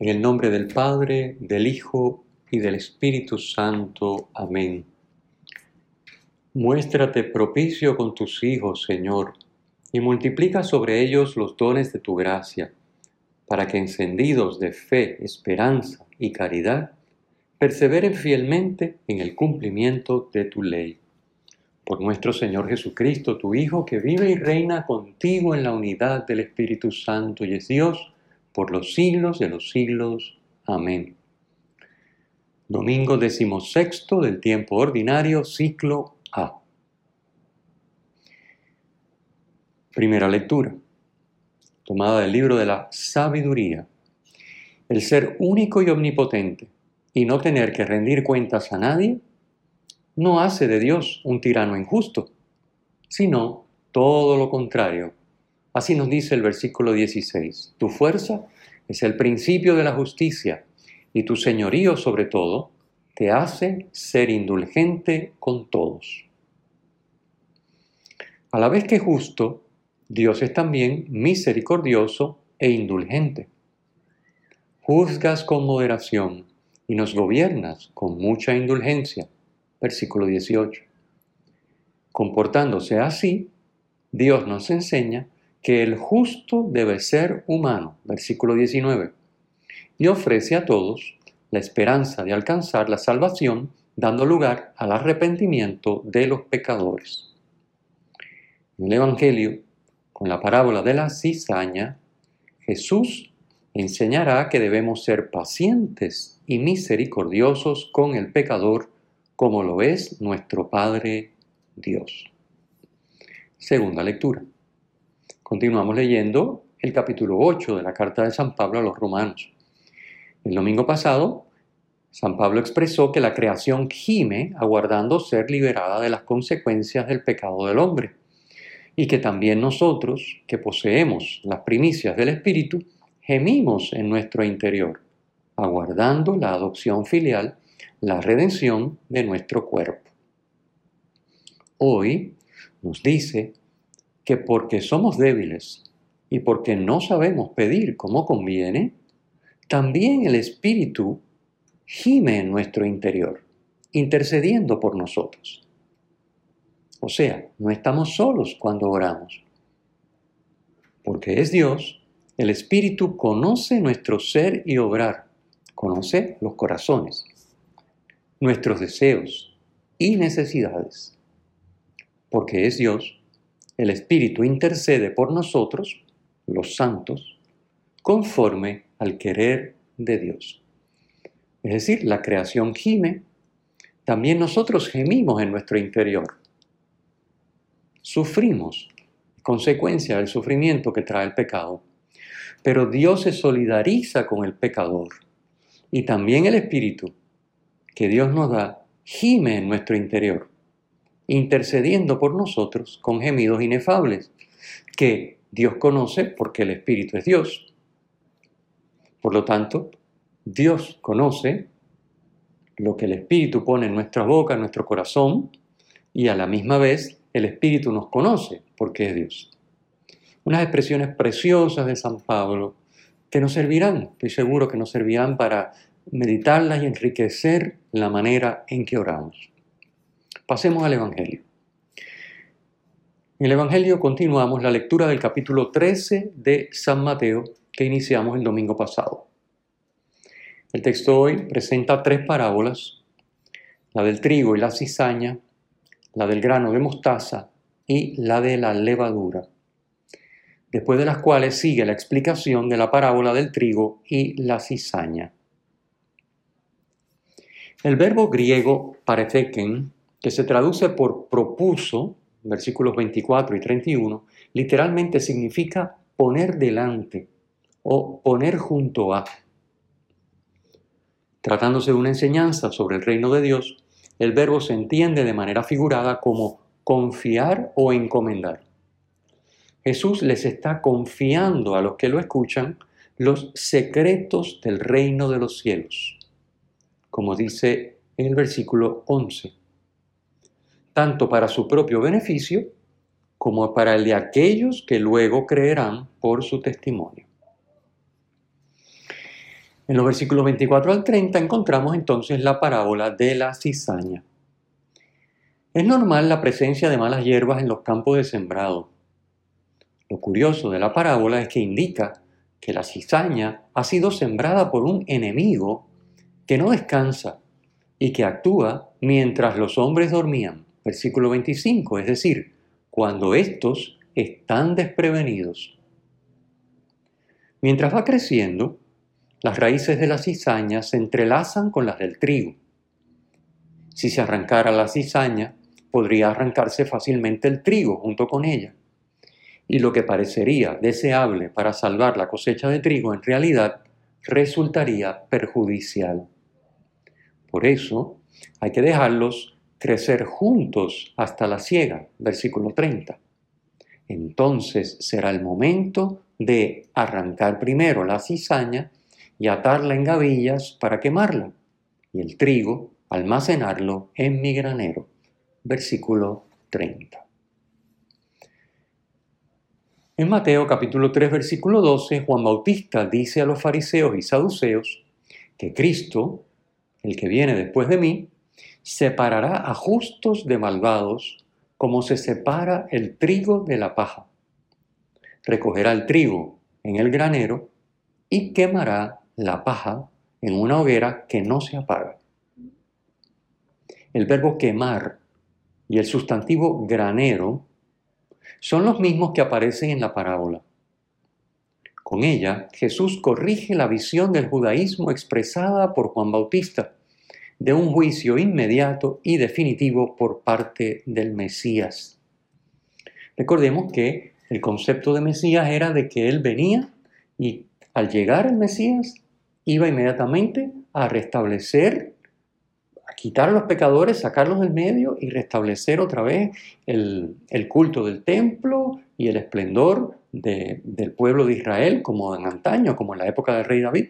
En el nombre del Padre, del Hijo y del Espíritu Santo. Amén. Muéstrate propicio con tus hijos, Señor, y multiplica sobre ellos los dones de tu gracia, para que encendidos de fe, esperanza y caridad, perseveren fielmente en el cumplimiento de tu ley. Por nuestro Señor Jesucristo, tu Hijo, que vive y reina contigo en la unidad del Espíritu Santo y es Dios, por los siglos de los siglos. Amén. Domingo decimosexto del tiempo ordinario, ciclo A. Primera lectura, tomada del libro de la sabiduría. El ser único y omnipotente y no tener que rendir cuentas a nadie, no hace de Dios un tirano injusto, sino todo lo contrario, Así nos dice el versículo 16, tu fuerza es el principio de la justicia y tu señorío sobre todo te hace ser indulgente con todos. A la vez que justo, Dios es también misericordioso e indulgente. Juzgas con moderación y nos gobiernas con mucha indulgencia. Versículo 18. Comportándose así, Dios nos enseña que el justo debe ser humano, versículo 19, y ofrece a todos la esperanza de alcanzar la salvación, dando lugar al arrepentimiento de los pecadores. En el Evangelio, con la parábola de la cizaña, Jesús enseñará que debemos ser pacientes y misericordiosos con el pecador, como lo es nuestro Padre Dios. Segunda lectura. Continuamos leyendo el capítulo 8 de la carta de San Pablo a los romanos. El domingo pasado, San Pablo expresó que la creación gime aguardando ser liberada de las consecuencias del pecado del hombre y que también nosotros, que poseemos las primicias del Espíritu, gemimos en nuestro interior, aguardando la adopción filial, la redención de nuestro cuerpo. Hoy nos dice que porque somos débiles y porque no sabemos pedir como conviene, también el Espíritu gime en nuestro interior, intercediendo por nosotros. O sea, no estamos solos cuando oramos. Porque es Dios, el Espíritu conoce nuestro ser y obrar, conoce los corazones, nuestros deseos y necesidades. Porque es Dios, el Espíritu intercede por nosotros, los santos, conforme al querer de Dios. Es decir, la creación gime, también nosotros gemimos en nuestro interior. Sufrimos, consecuencia del sufrimiento que trae el pecado. Pero Dios se solidariza con el pecador y también el Espíritu que Dios nos da gime en nuestro interior intercediendo por nosotros con gemidos inefables, que Dios conoce porque el Espíritu es Dios. Por lo tanto, Dios conoce lo que el Espíritu pone en nuestra boca, en nuestro corazón, y a la misma vez el Espíritu nos conoce porque es Dios. Unas expresiones preciosas de San Pablo que nos servirán, estoy seguro que nos servirán para meditarlas y enriquecer la manera en que oramos. Pasemos al Evangelio. En el Evangelio continuamos la lectura del capítulo 13 de San Mateo que iniciamos el domingo pasado. El texto hoy presenta tres parábolas, la del trigo y la cizaña, la del grano de mostaza y la de la levadura, después de las cuales sigue la explicación de la parábola del trigo y la cizaña. El verbo griego parefeken que se traduce por propuso, versículos 24 y 31, literalmente significa poner delante o poner junto a. Tratándose de una enseñanza sobre el reino de Dios, el verbo se entiende de manera figurada como confiar o encomendar. Jesús les está confiando a los que lo escuchan los secretos del reino de los cielos, como dice en el versículo 11, tanto para su propio beneficio como para el de aquellos que luego creerán por su testimonio. En los versículos 24 al 30 encontramos entonces la parábola de la cizaña. Es normal la presencia de malas hierbas en los campos de sembrado. Lo curioso de la parábola es que indica que la cizaña ha sido sembrada por un enemigo que no descansa y que actúa mientras los hombres dormían. Versículo 25, es decir, cuando estos están desprevenidos. Mientras va creciendo, las raíces de la cizaña se entrelazan con las del trigo. Si se arrancara la cizaña, podría arrancarse fácilmente el trigo junto con ella. Y lo que parecería deseable para salvar la cosecha de trigo en realidad resultaría perjudicial. Por eso hay que dejarlos crecer juntos hasta la siega, versículo 30. Entonces será el momento de arrancar primero la cizaña y atarla en gavillas para quemarla, y el trigo almacenarlo en mi granero. Versículo 30. En Mateo capítulo 3 versículo 12, Juan Bautista dice a los fariseos y saduceos que Cristo, el que viene después de mí, separará a justos de malvados como se separa el trigo de la paja. Recogerá el trigo en el granero y quemará la paja en una hoguera que no se apaga. El verbo quemar y el sustantivo granero son los mismos que aparecen en la parábola. Con ella, Jesús corrige la visión del judaísmo expresada por Juan Bautista de un juicio inmediato y definitivo por parte del Mesías. Recordemos que el concepto de Mesías era de que él venía y al llegar el Mesías iba inmediatamente a restablecer, a quitar a los pecadores, sacarlos del medio y restablecer otra vez el, culto del templo y el esplendor del pueblo de Israel como en antaño, como en la época del rey David.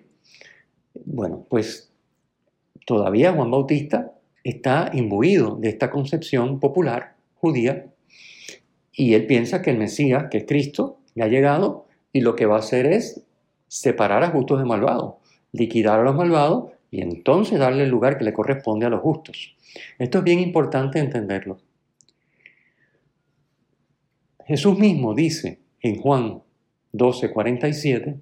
Bueno, pues todavía Juan Bautista está imbuido de esta concepción popular judía y él piensa que el Mesías, que es Cristo, ya ha llegado y lo que va a hacer es separar a justos de malvados, liquidar a los malvados y entonces darle el lugar que le corresponde a los justos. Esto es bien importante entenderlo. Jesús mismo dice en Juan 12:47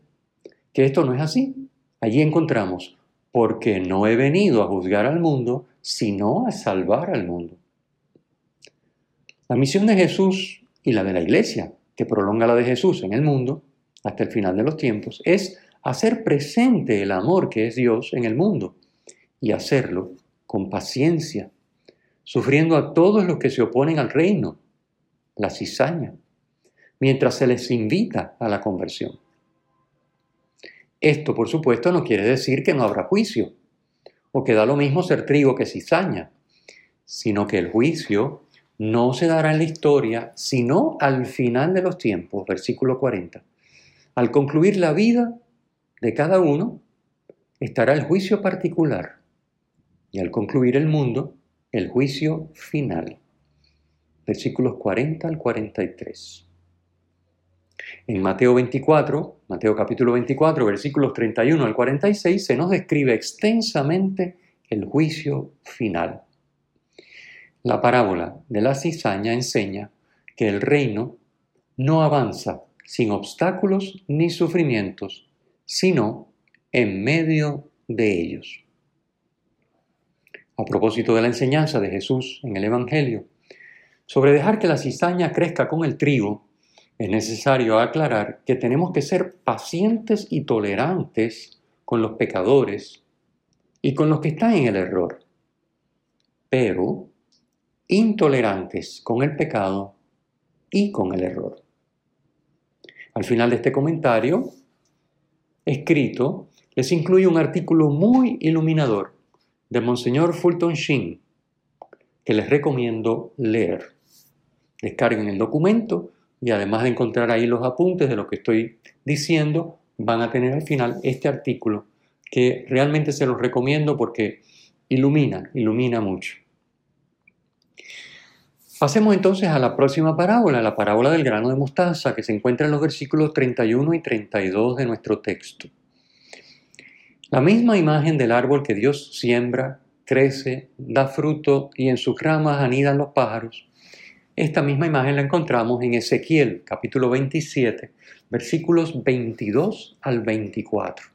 que esto no es así. Allí encontramos, porque no he venido a juzgar al mundo, sino a salvar al mundo. La misión de Jesús y la de la iglesia, que prolonga la de Jesús en el mundo hasta el final de los tiempos, es hacer presente el amor que es Dios en el mundo y hacerlo con paciencia, sufriendo a todos los que se oponen al reino, la cizaña, mientras se les invita a la conversión. Esto, por supuesto, no quiere decir que no habrá juicio, o que da lo mismo ser trigo que cizaña, sino que el juicio no se dará en la historia, sino al final de los tiempos, versículo 40. Al concluir la vida de cada uno, estará el juicio particular, y al concluir el mundo, el juicio final. Versículos 40 al 43. En Mateo 24, Mateo capítulo 24, versículos 31 al 46, se nos describe extensamente el juicio final. La parábola de la cizaña enseña que el reino no avanza sin obstáculos ni sufrimientos, sino en medio de ellos. A propósito de la enseñanza de Jesús en el Evangelio, sobre dejar que la cizaña crezca con el trigo, es necesario aclarar que tenemos que ser pacientes y tolerantes con los pecadores y con los que están en el error, pero intolerantes con el pecado y con el error. Al final de este comentario, escrito, les incluye un artículo muy iluminador de Monseñor Fulton Sheen, que les recomiendo leer. Descarguen el documento y además de encontrar ahí los apuntes de lo que estoy diciendo, van a tener al final este artículo que realmente se los recomiendo porque ilumina, ilumina mucho. Pasemos entonces a la próxima parábola, la parábola del grano de mostaza, que se encuentra en los versículos 31 y 32 de nuestro texto. La misma imagen del árbol que Dios siembra, crece, da fruto y en sus ramas anidan los pájaros. Esta misma imagen la encontramos en Ezequiel capítulo 27, versículos 22 al 24.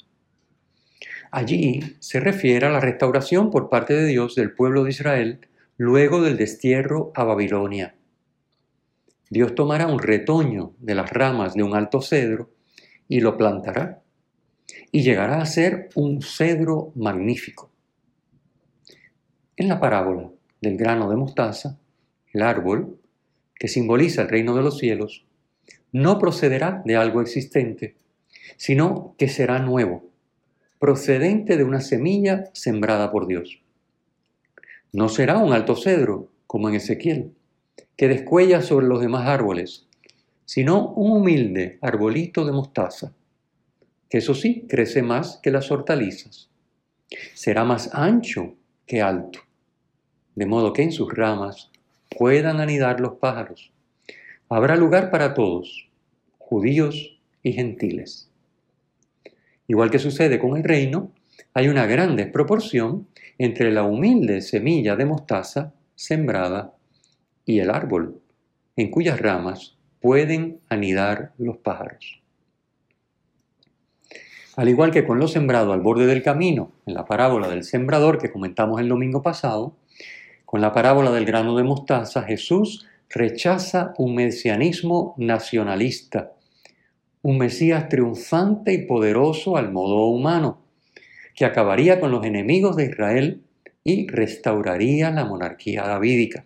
Allí se refiere a la restauración por parte de Dios del pueblo de Israel luego del destierro a Babilonia. Dios tomará un retoño de las ramas de un alto cedro y lo plantará, y llegará a ser un cedro magnífico. En la parábola del grano de mostaza, el árbol, que simboliza el reino de los cielos, no procederá de algo existente, sino que será nuevo, procedente de una semilla sembrada por Dios. No será un alto cedro, como en Ezequiel, que descuella sobre los demás árboles, sino un humilde arbolito de mostaza, que eso sí crece más que las hortalizas. Será más ancho que alto, de modo que en sus ramas puedan anidar los pájaros. Habrá lugar para todos, judíos y gentiles. Igual que sucede con el reino, hay una gran desproporción entre la humilde semilla de mostaza sembrada y el árbol, en cuyas ramas pueden anidar los pájaros. Al igual que con lo sembrado al borde del camino, en la parábola del sembrador que comentamos el domingo pasado, con la parábola del grano de mostaza, Jesús rechaza un mesianismo nacionalista, un Mesías triunfante y poderoso al modo humano, que acabaría con los enemigos de Israel y restauraría la monarquía davídica.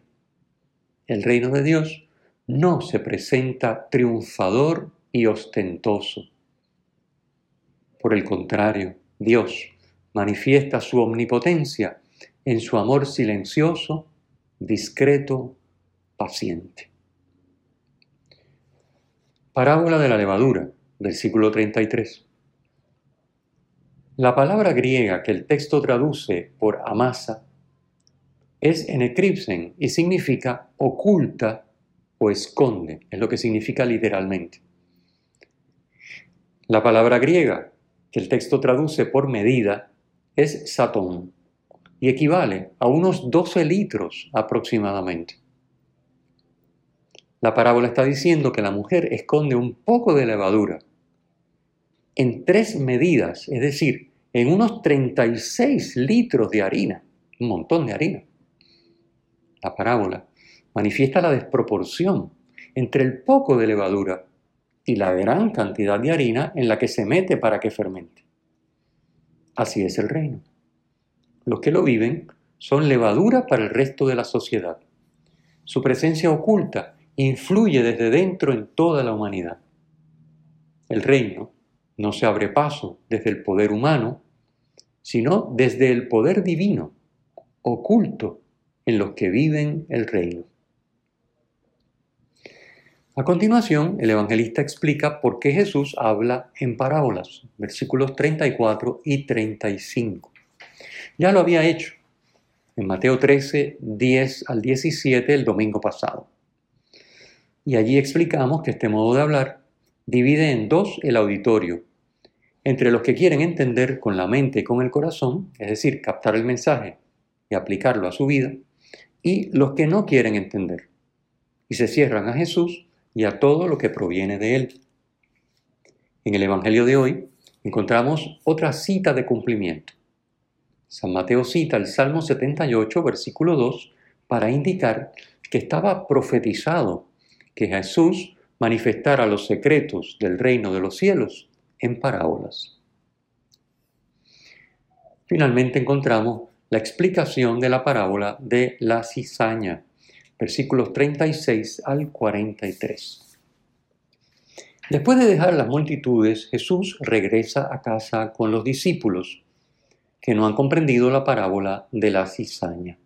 El reino de Dios no se presenta triunfador y ostentoso. Por el contrario, Dios manifiesta su omnipotencia en su amor silencioso, discreto, paciente. Parábola de la levadura, versículo 33. La palabra griega que el texto traduce por amasa es enecripsen y significa oculta o esconde, es lo que significa literalmente. La palabra griega que el texto traduce por medida es satón y equivale a unos 12 litros aproximadamente. La parábola está diciendo que la mujer esconde un poco de levadura en tres medidas, es decir, en unos 36 litros de harina, un montón de harina. La parábola manifiesta la desproporción entre el poco de levadura y la gran cantidad de harina en la que se mete para que fermente. Así es el reino. Los que lo viven son levadura para el resto de la sociedad. Su presencia oculta influye desde dentro en toda la humanidad. El reino no se abre paso desde el poder humano, sino desde el poder divino, oculto en los que viven el reino. A continuación, el evangelista explica por qué Jesús habla en parábolas, versículos 34 y 35. Ya lo había hecho en Mateo 13, 10 al 17 el domingo pasado. Y allí explicamos que este modo de hablar divide en dos el auditorio, entre los que quieren entender con la mente y con el corazón, es decir, captar el mensaje y aplicarlo a su vida, y los que no quieren entender, y se cierran a Jesús y a todo lo que proviene de Él. En el Evangelio de hoy encontramos otra cita de cumplimiento. San Mateo cita el Salmo 78, versículo 2, para indicar que estaba profetizado que Jesús manifestara los secretos del reino de los cielos en parábolas. Finalmente encontramos la explicación de la parábola de la cizaña, versículos 36 al 43. Después de dejar las multitudes, Jesús regresa a casa con los discípulos que no han comprendido la parábola de la cizaña.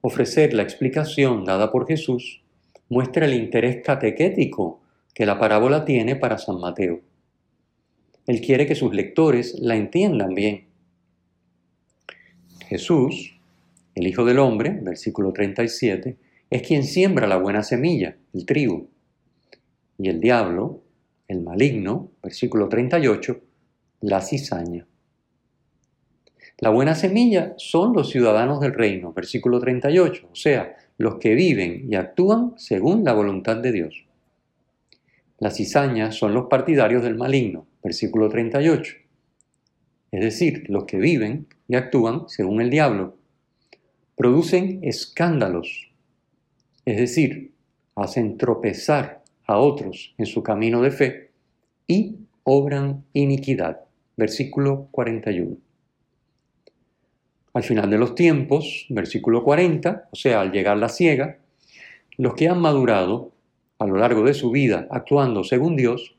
Ofrecer la explicación dada por Jesús muestra el interés catequético que la parábola tiene para San Mateo. Él quiere que sus lectores la entiendan bien. Jesús, el Hijo del Hombre, versículo 37, es quien siembra la buena semilla, el trigo. Y el diablo, el maligno, versículo 38, la cizaña. La buena semilla son los ciudadanos del reino, versículo 38, o sea, los que viven y actúan según la voluntad de Dios. Las cizañas son los partidarios del maligno, versículo 38. Es decir, los que viven y actúan según el diablo. Producen escándalos, es decir, hacen tropezar a otros en su camino de fe y obran iniquidad. Versículo 41. Al final de los tiempos, versículo 40, o sea, al llegar la ciega, los que han madurado a lo largo de su vida actuando según Dios,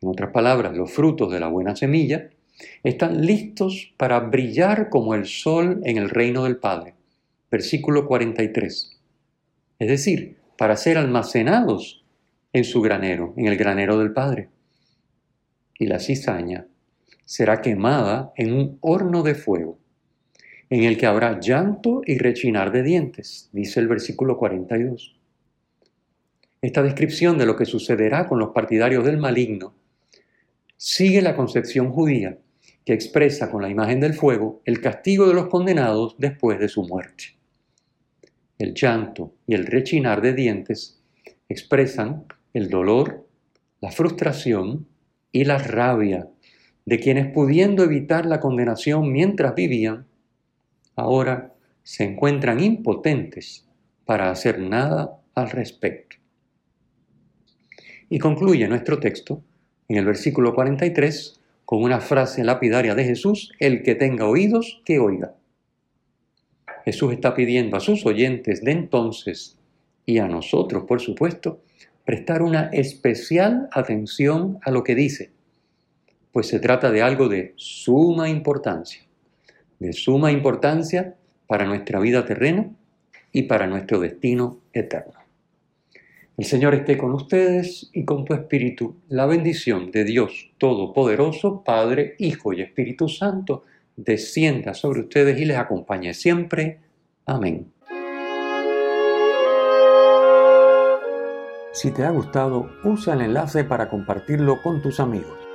en otras palabras, los frutos de la buena semilla, están listos para brillar como el sol en el reino del Padre. Versículo 43. Es decir, para ser almacenados en su granero, en el granero del Padre. Y la cizaña será quemada en un horno de fuego en el que habrá llanto y rechinar de dientes, dice el versículo 42. Esta descripción de lo que sucederá con los partidarios del maligno sigue la concepción judía que expresa con la imagen del fuego el castigo de los condenados después de su muerte. El llanto y el rechinar de dientes expresan el dolor, la frustración y la rabia de quienes pudiendo evitar la condenación mientras vivían, ahora se encuentran impotentes para hacer nada al respecto. Y concluye nuestro texto en el versículo 43 con una frase lapidaria de Jesús, el que tenga oídos, que oiga. Jesús está pidiendo a sus oyentes de entonces y a nosotros, por supuesto, prestar una especial atención a lo que dice, pues se trata de algo de suma importancia de suma importancia para nuestra vida terrena y para nuestro destino eterno. El Señor esté con ustedes y con tu espíritu. La bendición de Dios Todopoderoso, Padre, Hijo y Espíritu Santo, descienda sobre ustedes y les acompañe siempre. Amén. Si te ha gustado, usa el enlace para compartirlo con tus amigos.